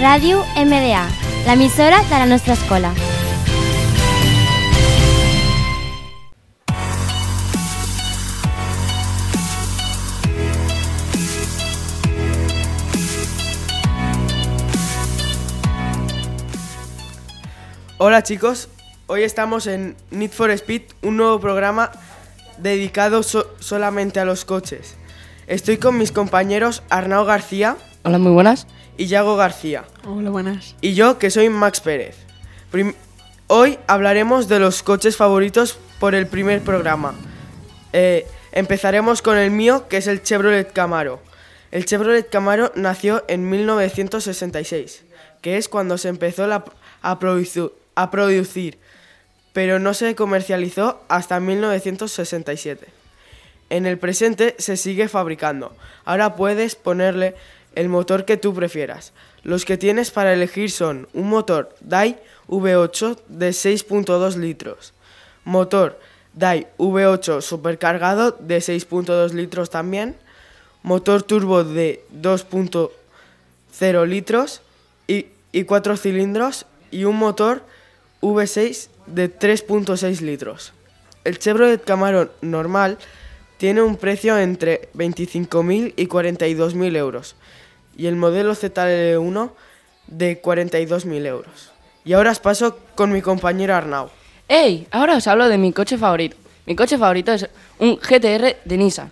Ràdio MDA, l'emissora de la nostra escola. Hola chicos, hoy estamos en Need for Speed, un nuevo programa dedicado so- solamente a los coches. Estoy con mis compañeros Arnau García Hola, muy buenas. y Yago García. Hola, buenas. Y yo, que soy Max Pérez. Prim- Hoy hablaremos de los coches favoritos por el primer programa. Eh, empezaremos con el mío, que es el Chevrolet Camaro. El Chevrolet Camaro nació en 1966, que es cuando se empezó la- a, a producir, pero no se comercializó hasta 1967. En el presente se sigue fabricando. Ahora puedes ponerle el motor que tú prefieras. Los que tienes para elegir son un motor DAI V8 de 6.2 litros, motor DAI V8 supercargado de 6.2 litros también, motor turbo de 2.0 litros y, y 4 cilindros y un motor V6 de 3.6 litros. El Chevrolet Camaro normal tiene un precio entre 25.000 y 42.000 euros y el modelo ZL1 de 42.000 euros. Y ahora os paso con mi compañero Arnau. ¡Ey! Ahora os hablo de mi coche favorito. Mi coche favorito es un GTR de Nissan.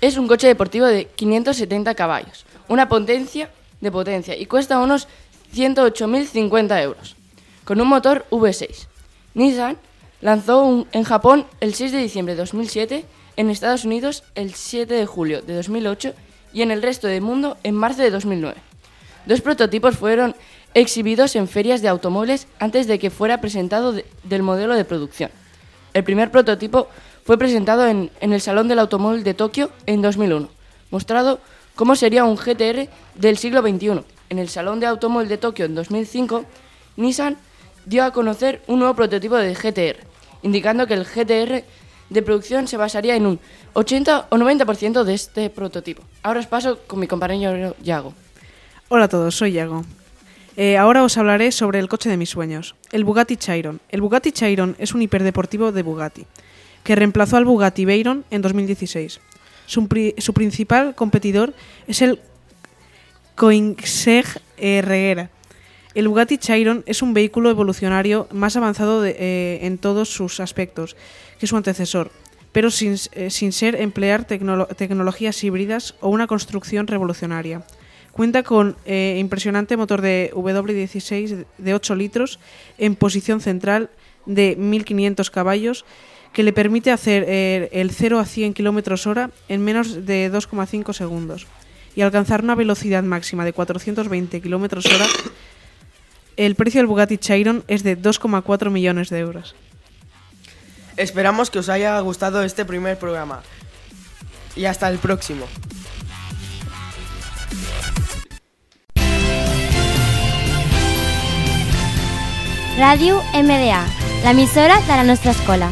Es un coche deportivo de 570 caballos, una potencia de potencia y cuesta unos 108.050 euros, con un motor V6. Nissan lanzó un- en Japón el 6 de diciembre de 2007, en Estados Unidos el 7 de julio de 2008 y en el resto del mundo en marzo de 2009. Dos prototipos fueron exhibidos en ferias de automóviles antes de que fuera presentado de- del modelo de producción. El primer prototipo fue presentado en, en el Salón del Automóvil de Tokio en 2001, mostrado cómo sería un GTR del siglo XXI. En el Salón de Automóvil de Tokio en 2005, Nissan dio a conocer un nuevo prototipo de GTR, indicando que el GTR de producción se basaría en un 80 o 90% de este prototipo. Ahora os paso con mi compañero Yago. Hola a todos, soy Yago. Eh, ahora os hablaré sobre el coche de mis sueños, el Bugatti Chiron. El Bugatti Chiron es un hiperdeportivo de Bugatti, que reemplazó al Bugatti Veyron en 2016. Su, pri- su principal competidor es el Koenigsegg eh, Regera. El Bugatti Chiron es un vehículo evolucionario más avanzado eh, en todos sus aspectos que su antecesor, pero sin, eh, sin ser emplear tecnolo- tecnologías híbridas o una construcción revolucionaria. Cuenta con eh, impresionante motor de W16 de 8 litros en posición central de 1500 caballos que le permite hacer eh, el 0 a 100 km hora en menos de 2,5 segundos y alcanzar una velocidad máxima de 420 km hora. El precio del Bugatti Chiron es de 2,4 millones de euros. Esperamos que os haya gustado este primer programa. Y hasta el próximo. Ràdio MDA, l'emissora de la nostra escola.